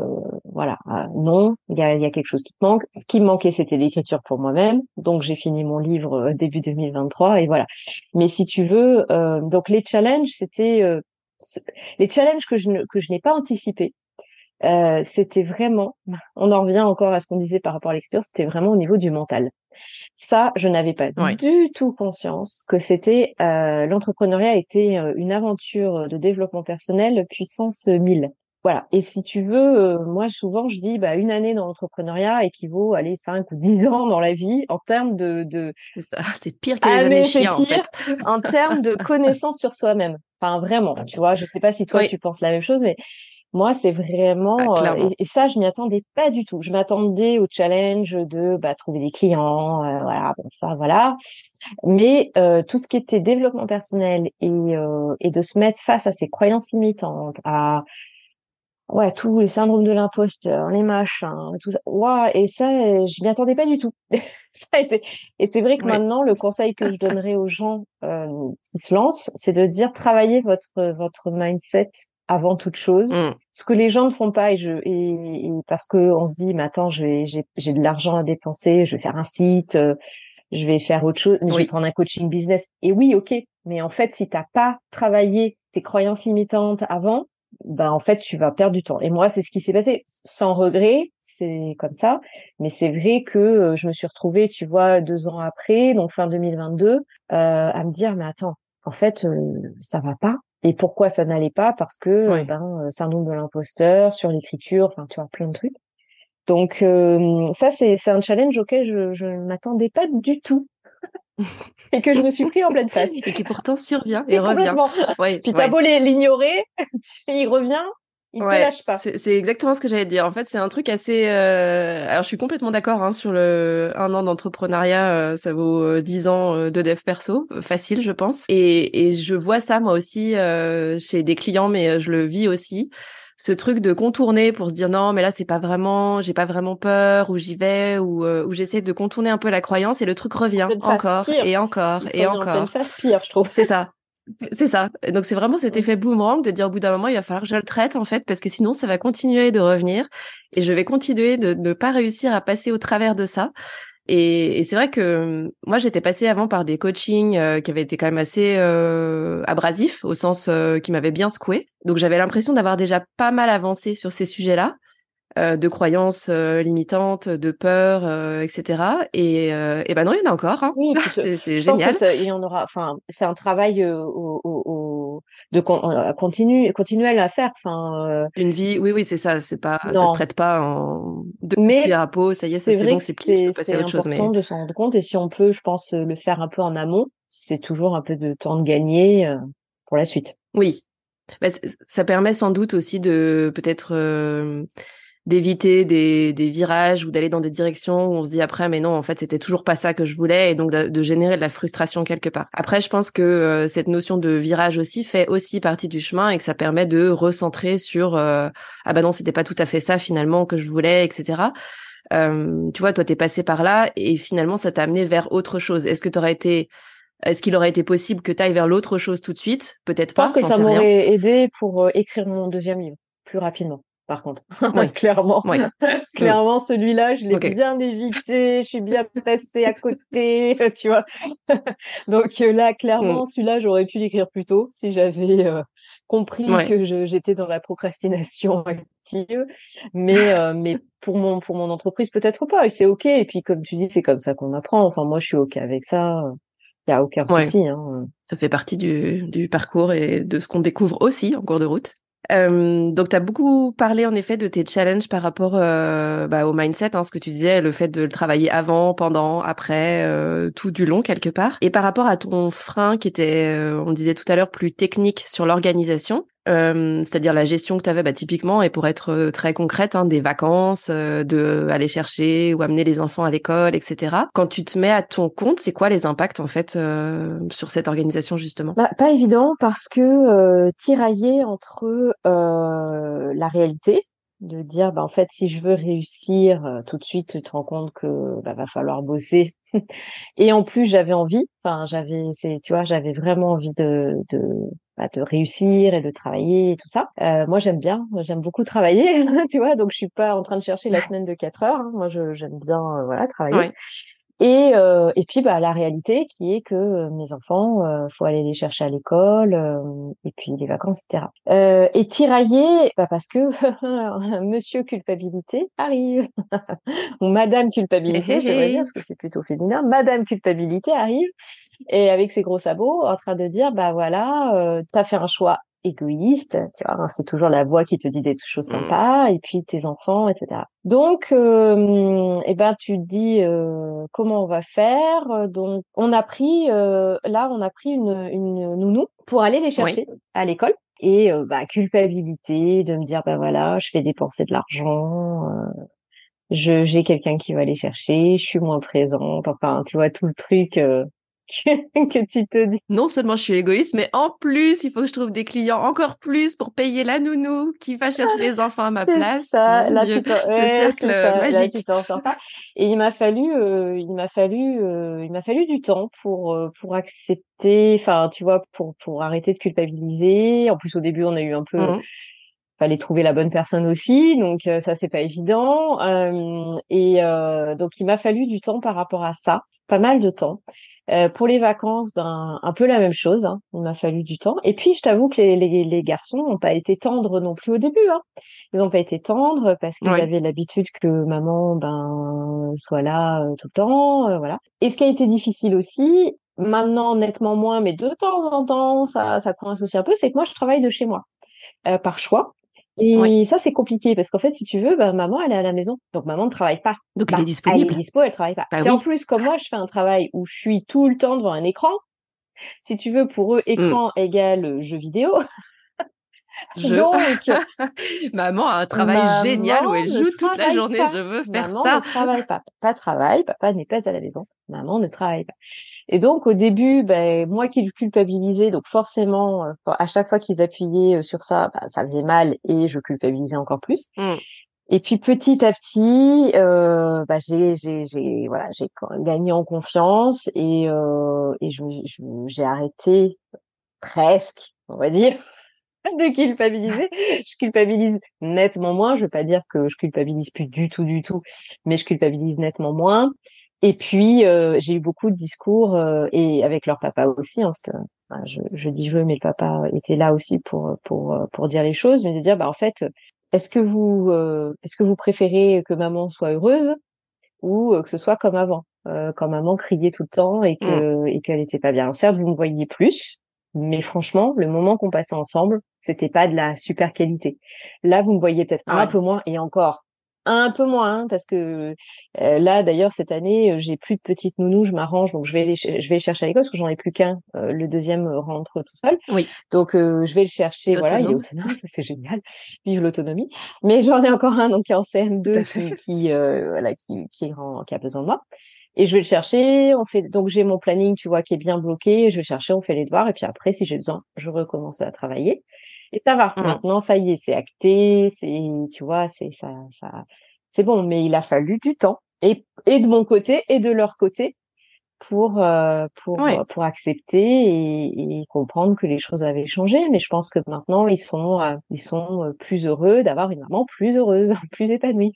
voilà, non, il y a, y a, quelque chose qui te manque. Ce qui me manquait, c'était l'écriture pour moi-même. Donc j'ai fini mon livre début 2023 et voilà. Mais si tu veux, donc les challenges, c'était les challenges que je ne, que je n'ai pas anticipés. c'était vraiment, on en revient encore à ce qu'on disait par rapport à l'écriture, c'était vraiment au niveau du mental. Ça, je n'avais pas du tout conscience que c'était euh, l'entrepreneuriat était euh, une aventure de développement personnel puissance 1000. Voilà. Et si tu veux, euh, moi souvent je dis bah une année dans l'entrepreneuriat équivaut à aller 5 ou 10 ans dans la vie en termes de, de... c'est ça, c'est pire que les ah, années chiens en fait. en termes de connaissance sur soi-même. Enfin vraiment, tu vois, je sais pas si toi tu penses la même chose mais Moi, c'est vraiment ah, et, et, ça, je m'y attendais pas du tout. Je m'attendais au challenge de bah, trouver des clients, voilà, bon ça, voilà. Mais tout ce qui était développement personnel et et de se mettre face à ses croyances limitantes, à ouais, tous les syndromes de l'imposteur, les machins, tout ça. Ouais, et ça, je m'y attendais pas du tout. ça a été... Et c'est vrai que maintenant, le conseil que je donnerais aux gens euh, qui se lancent, c'est de dire travaillez votre votre mindset avant toute chose. Mmh. Ce que les gens ne font pas et je et, parce que on se dit, mais attends, j'ai j'ai de l'argent à dépenser, je vais faire un site, euh, je vais faire autre chose, je vais prendre un coaching business. Et oui, ok, mais en fait, si t'as pas travaillé tes croyances limitantes avant, ben en fait tu vas perdre du temps. Et moi c'est ce qui s'est passé, sans regret, c'est comme ça. Mais c'est vrai que euh, je me suis retrouvée, tu vois, deux ans après, donc fin 2022, euh, à me dire mais attends, en fait euh, ça va pas. Et pourquoi ça n'allait pas? Parce que oui. ben syndrome de l'imposteur, sur l'écriture, enfin tu vois plein de trucs. Donc ça c'est un challenge auquel je je ne m'attendais pas du tout. et que je me suis pris en pleine face. Et qui pourtant survient et, revient. Ouais, Puis t'as beau l'ignorer, il revient, il te lâche pas. C'est exactement ce que j'allais dire. En fait, c'est un truc assez. Euh... Alors, je suis complètement d'accord hein, sur le un an d'entrepreneuriat, euh, ça vaut euh, dix ans euh, de dev perso, facile, je pense. Et, et je vois ça moi aussi chez des clients, mais je le vis aussi ce truc de contourner pour se dire non mais là c'est pas vraiment j'ai pas vraiment peur ou j'y vais ou euh, ou j'essaie de contourner un peu la croyance et le truc revient encore et encore et encore pire je trouve c'est ça c'est ça donc c'est vraiment cet effet boomerang de dire au bout d'un moment il va falloir que je le traite en fait parce que sinon ça va continuer de revenir et je vais continuer de ne pas réussir à passer au travers de ça et, et c'est vrai que hum, moi, j'étais passée avant par des coachings euh, qui avaient été quand même assez euh, abrasifs, au sens euh, qui m'avaient bien secoué. Donc j'avais l'impression d'avoir déjà pas mal avancé sur ces sujets-là. Euh, de croyances euh, limitantes, de peur, euh, etc. Et, et ben non, il y en a encore. Hein. Oui, c'est génial. il y en aura. Enfin, c'est un travail au, au, de continu, continuel à faire. Enfin, une vie. Oui, oui, c'est ça. C'est pas, ça se traite pas en deux mais à peau. Ça y est, ça c'est bon, c'est plié. C'est important de s'en rendre compte. Et si on peut, je pense, le faire un peu en amont, c'est toujours un peu de temps de gagner pour la suite. Oui. Bah, ça permet sans doute aussi de peut-être d'éviter des, des, virages ou d'aller dans des directions où on se dit après mais non en fait c'était toujours pas ça que je voulais et donc de, générer de la frustration quelque part. Après je pense que euh, cette notion de virage aussi fait aussi partie du chemin et que ça permet de recentrer sur euh, ah bah non c'était pas tout à fait ça finalement que je voulais etc. Euh, tu vois toi t'es passé par là et finalement ça t'a amené vers autre chose. Est-ce que t'aurais été est-ce qu'il aurait été possible que tu ailles vers l'autre chose tout de suite? Peut-être pas. Je pense que ça m'aurait aidé pour écrire mon deuxième livre plus rapidement par contre. clairement. clairement, celui-là, je l'ai bien évité, je suis bien passée à côté, tu vois. Donc euh, là, clairement, mm. celui-là, j'aurais pu l'écrire plus tôt si j'avais euh, compris que j'étais dans la procrastination active. Mais, euh, mais pour mon, pour mon entreprise, peut-être pas. Et c'est OK. Et puis, comme tu dis, c'est comme ça qu'on apprend. Enfin, moi, je suis OK avec ça. Il n'y a aucun souci. Hein. Ça fait partie du, du parcours et de ce qu'on découvre aussi en cours de route. Euh, donc, tu as beaucoup parlé en effet de tes challenges par rapport euh, bah, au mindset, hein, ce que tu disais, le fait de le travailler avant, pendant, après, euh, tout du long quelque part. Et par rapport à ton frein qui était, euh, on disait tout à l'heure, plus technique sur l'organisation, euh, c'est-à-dire la gestion que tu avais bah, typiquement, et pour être euh, très concrète, hein, des vacances, euh, de aller chercher ou amener les enfants à l'école, etc. Quand tu te mets à ton compte, c'est quoi les impacts en fait sur cette organisation justement? Bah, Pas évident parce que tirailler entre la réalité, de dire bah en fait si je veux réussir tout de suite tu te rends compte que bah, va falloir bosser et en plus j'avais envie enfin j'avais c'est tu vois j'avais vraiment envie de de bah, de réussir et de travailler et tout ça. Euh, moi, j'aime bien, j'aime beaucoup travailler, tu vois. Donc, je suis pas en train de chercher la semaine de 4 heures. Hein. Moi, j'aime bien, euh, voilà, travailler. Et, euh, et puis bah, la réalité qui est que euh, mes enfants, euh, faut aller les chercher à l'école, euh, et puis les vacances, etc. Euh, et tirailler, bah, parce que Monsieur culpabilité arrive, ou Madame culpabilité, je devrais dire parce que c'est plutôt féminin. Madame culpabilité arrive et avec ses gros sabots, en train de dire bah voilà, euh, t'as fait un choix égoïste, tu vois, hein, c'est toujours la voix qui te dit des choses mmh. sympas, et puis tes enfants, etc. Donc, euh, eh ben, tu te dis euh, comment on va faire. Donc, on a pris, euh, là, on a pris une, une nounou pour aller les chercher à l'école. et bah culpabilité de me dire bah voilà je fais dépenser de l'argent je j'ai quelqu'un qui va aller chercher je suis moins présente enfin tu vois tout le truc que tu te dis. Non seulement je suis égoïste, mais en plus, il faut que je trouve des clients encore plus pour payer la nounou qui va chercher les enfants à ma place. Ça, là, tu le cercle magique. pas. Et il m'a fallu, euh, il m'a fallu, euh, il m'a fallu du temps pour euh, pour accepter, enfin, tu vois, pour pour arrêter de culpabiliser. En plus, au début, on a eu un peu. Mmh. Fallait trouver la bonne personne aussi, donc ça c'est pas évident. et donc il m'a fallu du temps par rapport à ça, pas mal de temps. Euh, pour les vacances, ben un peu la même chose. Hein. Il m'a fallu du temps. Et puis, je t'avoue que les, les, les garçons n'ont pas été tendres non plus au début. Hein. Ils n'ont pas été tendres parce qu'ils avaient l'habitude que maman ben soit là euh, tout le temps, euh, voilà. Et ce qui a été difficile aussi, maintenant nettement moins, mais de temps en temps, ça ça coince aussi un peu, c'est que moi je travaille de chez moi par choix. Et ça, c'est compliqué parce qu'en fait, si tu veux, bah, maman, elle est à la maison. Donc, maman ne travaille pas. Donc, elle est disponible. Elle est dispo, elle travaille pas. Bah et en plus, comme moi, je fais un travail où je suis tout le temps devant un écran. Si tu veux, pour eux, mmh. écran égale euh, jeu vidéo. Donc, maman a un travail génial où elle joue toute la journée. Je veux faire maman ça. Ne travaille pas. Papa travaille. Papa n'est pas à la maison. Maman ne travaille pas. Et donc au début, ben, moi qui le culpabilisais, donc forcément, euh, à chaque fois qu'ils appuyaient euh, sur ça, ben, ça faisait mal et je culpabilisais encore plus. Mmh. Et puis petit à petit, euh, ben, j'ai, j'ai, j'ai, voilà, j'ai gagné en confiance et, euh, et j'ai arrêté presque, on va dire, de culpabiliser. Je culpabilise nettement moins. Je veux pas dire que je culpabilise plus du tout, du tout, mais je culpabilise nettement moins. Et puis euh, j'ai eu beaucoup de discours euh, et avec leur papa aussi, hein, parce que je, je, dis je, mais le papa était là aussi pour pour pour dire les choses, mais de dire bah en fait, est-ce que vous euh, est-ce que vous préférez que maman soit heureuse ou que ce soit comme avant, quand maman criait tout le temps et que mmh. et qu'elle était pas bien. Alors certes, vous me voyez plus, mais franchement, le moment qu'on passait ensemble, c'était pas de la super qualité. Là, vous me voyez peut-être un peu moins et encore un peu moins hein, parce que euh, là d'ailleurs cette année euh, j'ai plus de petites nounous je m'arrange donc je vais les, je vais les chercher à l'école parce que j'en ai plus qu'un euh, le deuxième rentre tout seul. Oui. Donc je vais le chercher voilà il est autonome. ça c'est génial. Vive l'autonomie. Mais j'en ai encore un donc qui est en CM2 qui qui, voilà qui qui, qui a besoin de moi. Et je vais le chercher on fait donc j'ai mon planning tu vois qui est bien bloqué je vais chercher on fait les devoirs et puis après si j'ai besoin je recommence à travailler et ça va. Mmh. Maintenant, ça y est, c'est acté, c'est, tu vois, c'est ça, ça, c'est bon. Mais il a fallu du temps et et de mon côté et de leur côté pour euh, pour euh, pour accepter et, et, comprendre que les choses avaient changé. Mais je pense que maintenant, ils sont euh, ils sont plus heureux d'avoir une maman plus heureuse, plus épanouie.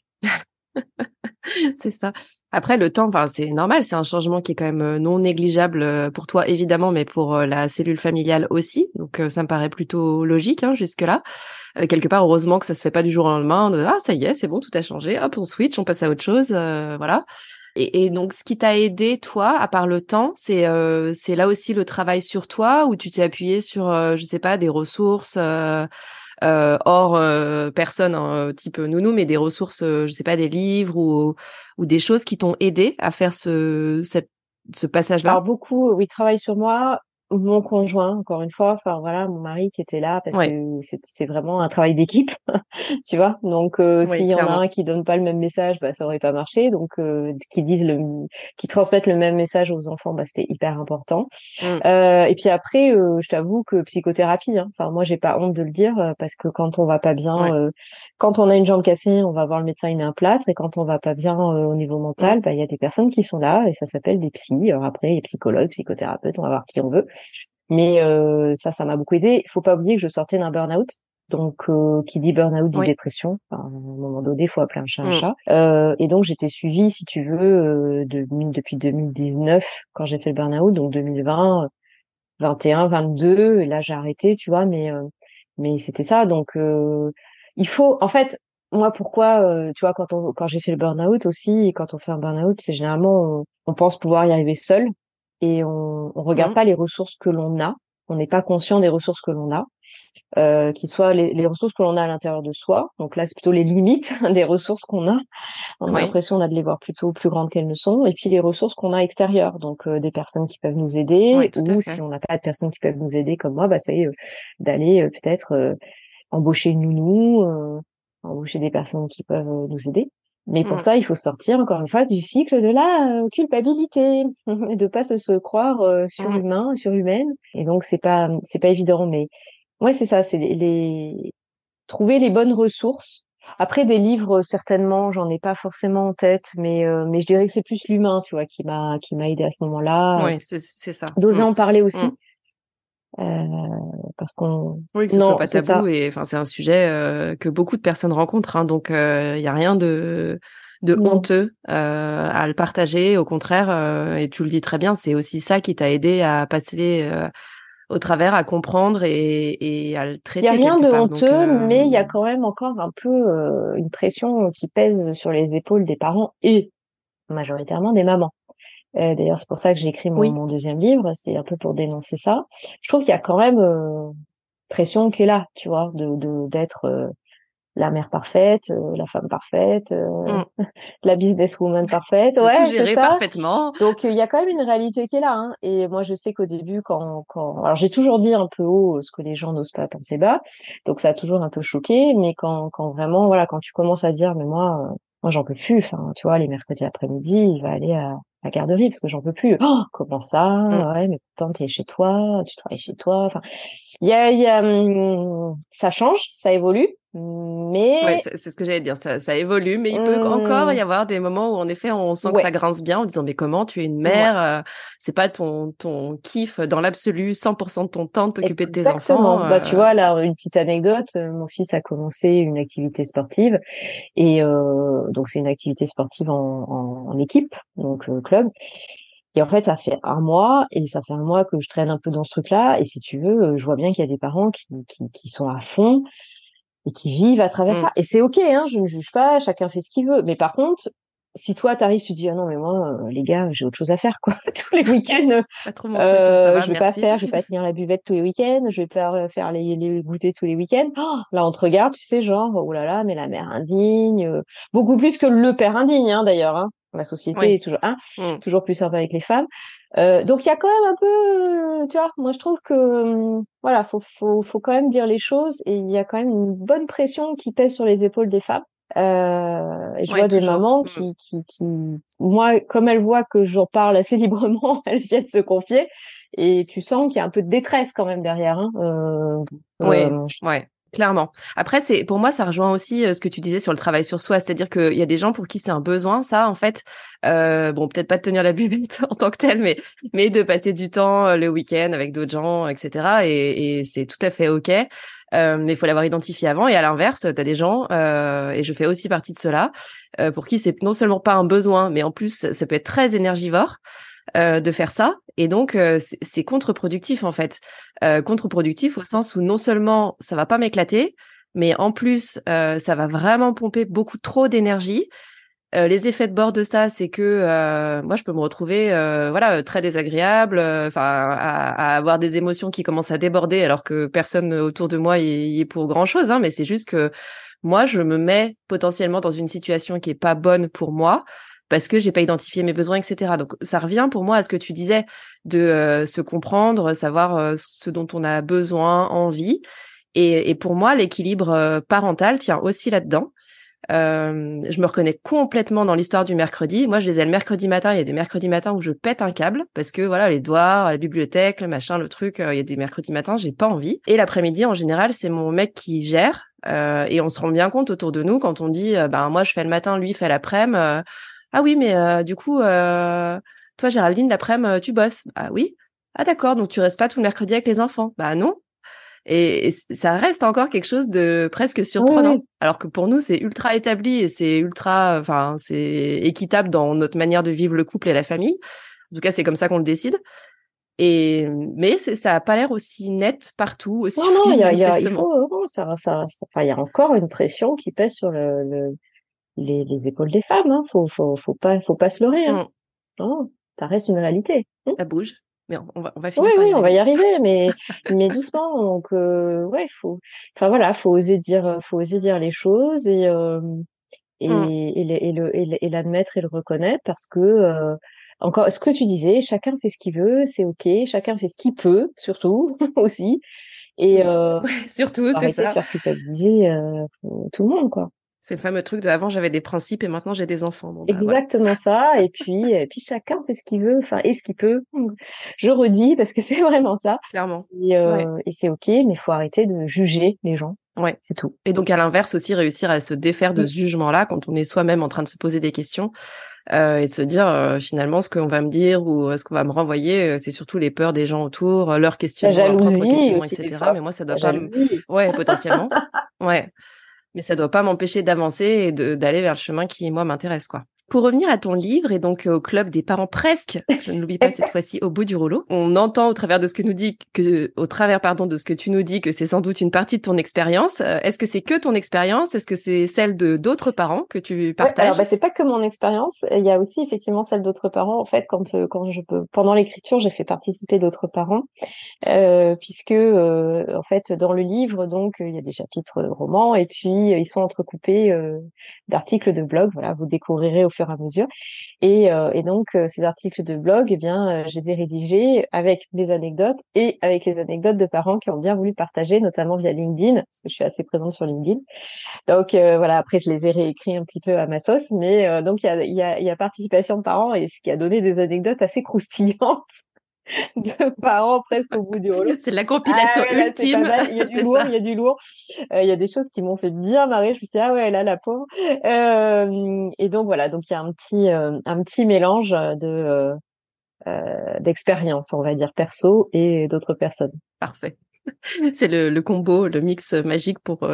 C'est ça. Après, le temps, enfin, c'est normal, c'est un changement qui est quand même euh, non négligeable euh, pour toi, évidemment, mais pour euh, la cellule familiale aussi. Donc, ça me paraît plutôt logique hein, jusque-là. quelque part, heureusement que ça se fait pas du jour au lendemain. De, ah, ça y est, c'est bon, tout a changé. Hop, on switch, on passe à autre chose. voilà. Et, donc, ce qui t'a aidé, toi, à part le temps, c'est c'est là aussi le travail sur toi, où tu t'es appuyé sur, je sais pas, des ressources euh, hors euh, personne hein, type nounou, mais des ressources, euh, je sais pas, des livres ou, ou des choses qui t'ont aidé à faire ce, cette, ce passage-là? Alors beaucoup, oui, travail sur moi mon conjoint, encore une fois, enfin voilà, mon mari qui était là parce que c'est vraiment un travail d'équipe, tu vois. Donc euh, s'il y en a un qui donne pas le même message, bah ça aurait pas marché. Donc euh, qui disent le, qui transmettent le même message aux enfants, bah c'était hyper important. Mmh. Euh, et puis après, euh, je t'avoue que psychothérapie. Hein. Enfin moi j'ai pas honte de le dire parce que quand on va pas bien, euh, quand on a une jambe cassée, on va voir le médecin, il met un plâtre. Et quand on va pas bien au niveau mental, mmh. bah il y a des personnes qui sont là et ça s'appelle des psys. Alors après, les psychologues, psychothérapeutes, on va voir qui on veut. Mais euh, ça, ça m'a beaucoup aidé. Il faut pas oublier que je sortais d'un burn-out. Donc, euh, qui dit burn-out dit dépression. Enfin, à un moment donné, il faut appeler un chat un mm. chat. Euh, et donc, j'étais suivie, si tu veux, de, depuis 2019, quand j'ai fait le burn-out, donc 2020, 21, 22. Et là, j'ai arrêté, tu vois. Mais mais c'était ça. Donc, il faut, en fait, moi, pourquoi, tu vois, quand on, quand j'ai fait le burn-out aussi, et quand on fait un burn-out, c'est généralement on, on pense pouvoir y arriver seul et on, on regarde mmh. pas les ressources que l'on a. on n'est pas conscient des ressources que l'on a, euh, qui soient les, ressources que l'on a à l'intérieur de soi. Donc là, c'est plutôt les limites des ressources qu'on a. On a l'impression de les voir plutôt plus grandes qu'elles ne sont. Et puis les ressources qu'on a extérieures, donc euh, des personnes qui peuvent nous aider, ou si on n'a pas de personnes qui peuvent nous aider comme moi, bah c'est euh, d'aller peut-être embaucher une nounou, embaucher des personnes qui peuvent nous aider. Mais pour mmh. ça, il faut sortir encore une fois du cycle de la euh, culpabilité, de pas se, se croire euh, surhumain, mmh. surhumaine. Et donc c'est pas c'est pas évident, mais ouais c'est ça, c'est les, trouver les bonnes ressources. Après des livres, certainement, j'en ai pas forcément en tête, mais euh, mais je dirais que c'est plus l'humain, tu vois, qui m'a qui m'a aidé à ce moment-là. Oui, c'est c'est ça. D'oser mmh. en parler aussi. Euh, parce qu'on oui que ce soit pas tabou et enfin c'est un sujet euh, que beaucoup de personnes rencontrent hein, donc il euh, y a rien de de honteux à le partager. Au contraire et tu le dis très bien c'est aussi ça qui t'a aidé à passer au travers à comprendre et, et à le traiter il y a rien de honteux mais il y a quand même encore un peu une pression qui pèse sur les épaules des parents et majoritairement des mamans euh, D'ailleurs, c'est pour ça que j'ai écrit mon, mon, deuxième livre. C'est un peu pour dénoncer ça. Je trouve qu'il y a quand même euh, pression qui est là, tu vois, de d'être euh, la mère parfaite, euh, la femme parfaite, mmh. la businesswoman parfaite. Ouais, tout gérer parfaitement. Donc il y a quand même une réalité qui est là. Hein. Et moi, je sais qu'au début, quand, quand, alors j'ai toujours dit un peu haut ce que les gens n'osent pas penser bas. Donc ça a toujours un peu choqué. Mais quand, quand vraiment, voilà, quand tu commences à dire, mais moi, moi j'en peux plus. Enfin, tu vois, les mercredis après-midi, il va aller à la garderie parce que j'en peux plus. Oh, comment ça? Mmh. Ouais, mais pourtant tu es chez toi, tu travailles chez toi. Enfin, il y a, y a hum, ça change, ça évolue. Mais ouais, c'est ce que j'allais dire, ça, ça, évolue, mais il peut encore y avoir des moments où en effet on sent que ça grince bien en disant mais comment tu es une mère, euh, c'est pas ton ton kiff dans l'absolu 100% de ton temps de t'occuper de tes enfants. Bah tu euh. vois là une petite anecdote, euh, mon fils a commencé une activité sportive et euh, donc c'est une activité sportive en, en, en équipe donc club et en fait, ça fait un mois et ça fait un mois que je traîne un peu dans ce truc-là. Et si tu veux, je vois bien qu'il y a des parents qui, qui, qui sont à fond et qui vivent à travers mmh. ça. Et c'est ok, hein, je ne juge pas, chacun fait ce qu'il veut. Mais par contre, si toi t'arrives, tu dis ah non mais moi euh, les gars j'ai autre chose à faire quoi tous les week-ends. euh, je vais pas faire, je vais pas tenir la buvette tous les week-ends, je vais pas faire les, les goûter tous les week-ends. Oh, là on te regarde, tu sais genre oh là là mais la mère indigne, euh, beaucoup plus que le père indigne hein, d'ailleurs. Hein. La société est toujours hein, mmh. toujours plus sympa avec les femmes. Euh, donc il y a quand même un peu, tu vois, moi je trouve que hum, voilà, faut, faut, faut quand même dire les choses et il y a quand même une bonne pression qui pèse sur les épaules des femmes. Euh, et je vois des mamans mmh. qui, qui, qui, moi, comme elles voient que j'en parle assez librement, elles viennent se confier et tu sens qu'il y a un peu de détresse quand même derrière. Hein. Euh, oui, euh, ouais. Clairement. Après, c'est pour moi, ça rejoint aussi euh, ce que tu disais sur le travail sur soi, c'est-à-dire qu'il y a des gens pour qui c'est un besoin, ça, en fait. Euh, bon, peut-être pas de tenir la buvette en tant que tel, mais mais de passer du temps le week-end avec d'autres gens, etc. Et, et c'est tout à fait ok. Euh, mais il faut l'avoir identifié avant. Et à l'inverse, tu as des gens, euh, et je fais aussi partie de cela, euh, pour qui c'est non seulement pas un besoin, mais en plus, ça peut être très énergivore. Euh, de faire ça. Et donc, euh, c'est contre-productif, en fait. Euh, contre-productif au sens où non seulement ça va pas m'éclater, mais en plus, ça va vraiment pomper beaucoup trop d'énergie. Les effets de bord de ça, c'est que moi, je peux me retrouver, voilà, très désagréable, enfin, à, avoir des émotions qui commencent à déborder, alors que personne autour de moi y, est pour grand chose. Hein, mais c'est juste que moi, je me mets potentiellement dans une situation qui est pas bonne pour moi parce que j'ai pas identifié mes besoins, etc. Donc ça revient pour moi à ce que tu disais de euh, se comprendre, savoir euh, ce dont on a besoin, envie. Et, et pour moi, l'équilibre euh, parental tient aussi là-dedans. Je me reconnais complètement dans l'histoire du mercredi. Moi, je les ai le mercredi matin. Il y a des mercredis matins où je pète un câble parce que voilà, les devoirs, la bibliothèque, le machin, le truc. il y a des mercredis matins, j'ai pas envie. Et l'après-midi, en général, c'est mon mec qui gère. et on se rend bien compte autour de nous quand on dit, ben moi je fais le matin, lui fait l'après-midi. Ah oui, mais euh, du coup, euh, toi, Géraldine, l'après-midi, euh, tu bosses. Ah oui. Ah d'accord, donc tu restes pas tout le mercredi avec les enfants. Bah non. Et, ça reste encore quelque chose de presque surprenant. Alors que pour nous, c'est ultra établi et c'est ultra, enfin, c'est équitable dans notre manière de vivre le couple et la famille. En tout cas, c'est comme ça qu'on le décide. Et mais ça a pas l'air aussi net partout aussi. Non, non, il y a, y a, il faut, ça, ça, enfin, il y a encore une pression qui pèse sur le, le les, les, épaules des femmes. Hein. Faut, faut, faut pas, faut pas se leurrer. Hein. Mm. Non, ça reste une réalité. Hein. Ça bouge. Mais on va, on va finir. Oui, oui, on va y arriver, mais, mais doucement. Donc, euh, ouais, faut, enfin voilà, faut oser dire, faut oser dire les choses et, euh, et, mmh. et, le, et l'admettre et le reconnaître parce que, euh, encore, ce que tu disais, chacun fait ce qu'il veut, c'est ok, chacun fait ce qu'il peut, surtout aussi. Et euh, surtout, c'est ça. De faire culpabiliser euh, tout le monde, quoi. C'est le fameux truc de avant j'avais des principes et maintenant j'ai des enfants. Bah, Exactement ça. Et puis, et puis chacun fait ce qu'il veut, enfin et ce qu'il peut. Je redis parce que c'est vraiment ça. Clairement. Et, euh, et c'est ok, mais il faut arrêter de juger les gens. Ouais, c'est tout. Et donc à l'inverse aussi réussir à se défaire de ce jugement-là quand on est soi-même en train de se poser des questions euh, et de se dire euh, finalement ce qu'on va me dire ou euh, ce qu'on va me renvoyer, c'est surtout les peurs des gens autour, leurs questions, leurs propres questions, etc. Mais moi ça doit pas. Ouais, potentiellement. ouais mais ça doit pas m'empêcher d'avancer et d'aller vers le chemin qui moi m'intéresse quoi. Pour revenir à ton livre et donc au club des parents presque, je ne l'oublie pas cette fois-ci au bout du rouleau, on entend au travers de ce que nous dit que au travers pardon de ce que tu nous dis que c'est sans doute une partie de ton expérience. Euh, est-ce que c'est que ton expérience? Est-ce que c'est celle de d'autres parents que tu partages ouais, Alors bah, c'est pas que mon expérience, il y a aussi effectivement celle d'autres parents. En fait, quand euh, quand je peux pendant l'écriture, j'ai fait participer d'autres parents euh, puisque euh, en fait dans le livre donc il y a des chapitres romans et puis ils sont entrecoupés d'articles de blog. Voilà, vous découvrirez au fur à mesure. Et, euh, et donc, euh, ces articles de blog, eh bien, euh, je les ai rédigés avec des anecdotes et avec les anecdotes de parents qui ont bien voulu partager, notamment via LinkedIn, parce que je suis assez présente sur LinkedIn. Donc voilà, après, je les ai réécrits un petit peu à ma sauce, mais donc il y a, y, a, y a participation de parents et ce qui a donné des anecdotes assez croustillantes de parents presque au bout du rouleau. C'est la compilation ah ultime. Il y a du lourd, il y a du lourd. Euh, il y a des choses qui m'ont fait bien marrer. Je me suis dit, ah ouais, là, la pauvre. Euh, et donc, voilà. Donc, il y a un petit, euh, un petit mélange de, d'expérience, on va dire, perso et d'autres personnes. Parfait. C'est le, le, combo, le mix magique pour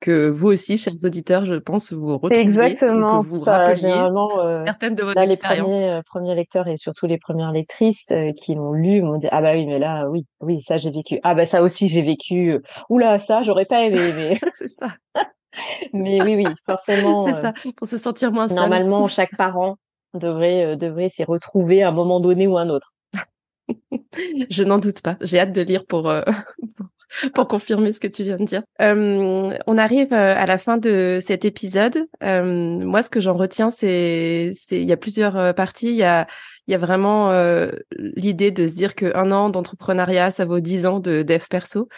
que vous aussi, chers auditeurs, je pense, vous retrouviez. Exactement que vous ça. Généralement, euh, certaines de vos les premiers, euh, premiers, lecteurs et surtout les premières lectrices euh, qui l'ont lu m'ont dit ah bah oui mais là oui oui ça j'ai vécu ah bah ça aussi j'ai vécu oula ça j'aurais pas aimé mais c'est ça. mais oui oui forcément. c'est ça pour se sentir moins seul. Normalement chaque parent devrait devrait s'y retrouver à un moment donné ou un autre. Je n'en doute pas. J'ai hâte de lire pour, pour pour confirmer ce que tu viens de dire. Euh, on arrive euh, à la fin de cet épisode. Euh, moi, ce que j'en retiens, c'est, c'est, il y a plusieurs euh, parties. Il y a, il y a vraiment euh, l'idée de se dire qu'un an d'entrepreneuriat, ça vaut dix ans de dev perso,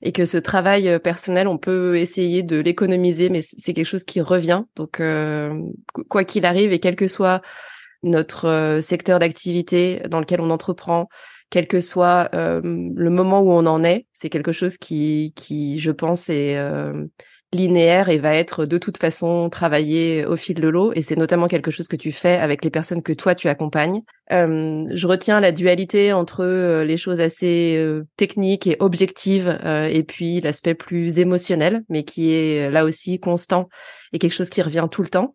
et que ce travail personnel, on peut essayer de l'économiser, mais c'est quelque chose qui revient. Donc, quoi qu'il arrive, et quel que soit notre secteur d'activité dans lequel on entreprend, quel que soit euh, le moment où on en est, c'est quelque chose qui, qui, je pense, est euh, linéaire et va être de toute façon travaillé au fil de l'eau. Et c'est notamment quelque chose que tu fais avec les personnes que toi tu accompagnes. Euh, je retiens la dualité entre les choses assez techniques et objectives et puis l'aspect plus émotionnel, mais qui est là aussi constant et quelque chose qui revient tout le temps.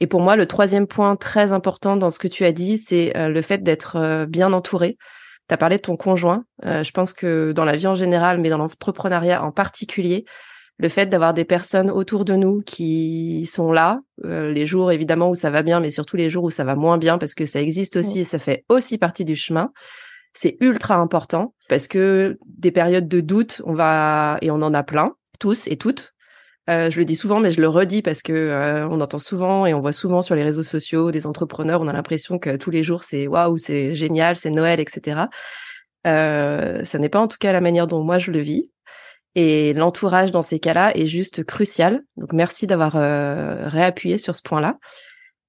Et pour moi, le troisième point très important dans ce que tu as dit, c'est le fait d'être bien entouré. Tu as parlé de ton conjoint. Euh, je pense que dans la vie en général, mais dans l'entrepreneuriat en particulier, le fait d'avoir des personnes autour de nous qui sont là, euh, les jours évidemment où ça va bien, mais surtout les jours où ça va moins bien, parce que ça existe aussi et ça fait aussi partie du chemin. C'est ultra important parce que des périodes de doute, on va et on en a plein, tous et toutes. Euh, je le dis souvent, mais je le redis parce que euh, on entend souvent et on voit souvent sur les réseaux sociaux des entrepreneurs. On a l'impression que tous les jours c'est waouh, c'est génial, c'est Noël, etc. Euh, ça n'est pas en tout cas la manière dont moi je le vis. Et l'entourage dans ces cas-là est juste crucial. Donc merci d'avoir réappuyé sur ce point-là.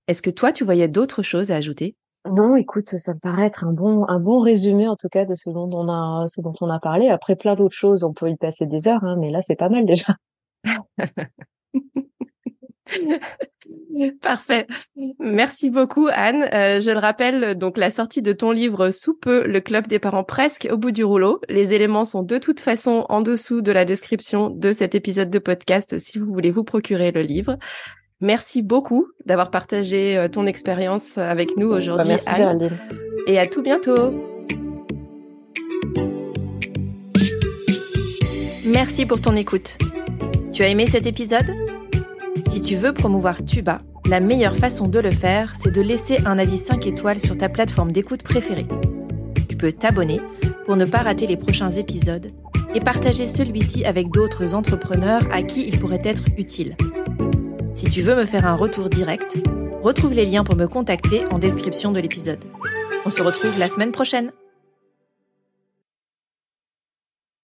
Est-ce que toi tu voyais d'autres choses à ajouter? Non, écoute, ça me paraît être un bon, un bon résumé en tout cas de ce dont on a, ce dont on a parlé. Après plein d'autres choses, on peut y passer des heures, hein, mais là c'est pas mal déjà. Parfait. Merci beaucoup, Anne. Euh, je le rappelle, donc la sortie de ton livre sous peu, le club des parents presque au bout du rouleau. Les éléments sont de toute façon en dessous de la description de cet épisode de podcast si vous voulez vous procurer le livre. Merci beaucoup d'avoir partagé euh, ton expérience avec nous bah, aujourd'hui, Anne. Et à tout bientôt. Merci pour ton écoute. Tu as aimé cet épisode? Si tu veux promouvoir Tuba, la meilleure façon de le faire, c'est de laisser un avis 5 étoiles sur ta plateforme d'écoute préférée peux t'abonner pour ne pas rater les prochains épisodes et partager celui-ci avec d'autres entrepreneurs à qui il pourrait être utile. Si tu veux me faire un retour direct, retrouve les liens pour me contacter en description de l'épisode. On se retrouve la semaine prochaine.